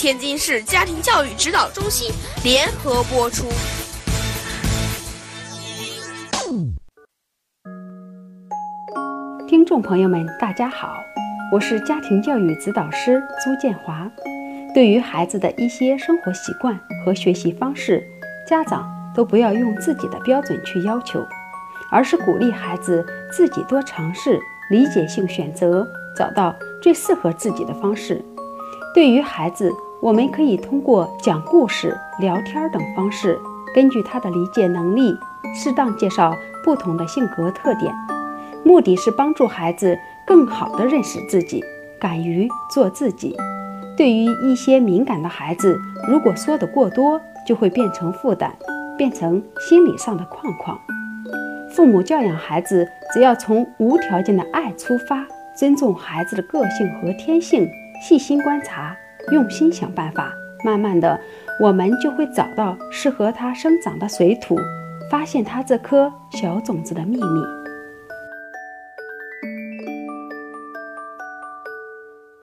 天津市家庭教育指导中心联合播出。听众朋友们，大家好，我是家庭教育指导师朱建华。对于孩子的一些生活习惯和学习方式，家长都不要用自己的标准去要求，而是鼓励孩子自己多尝试，理解性选择，找到最适合自己的方式。对于孩子，我们可以通过讲故事、聊天等方式，根据他的理解能力，适当介绍不同的性格特点，目的是帮助孩子更好地认识自己，敢于做自己。对于一些敏感的孩子，如果说的过多，就会变成负担，变成心理上的框框。父母教养孩子，只要从无条件的爱出发，尊重孩子的个性和天性，细心观察。用心想办法，慢慢的，我们就会找到适合它生长的水土，发现它这颗小种子的秘密。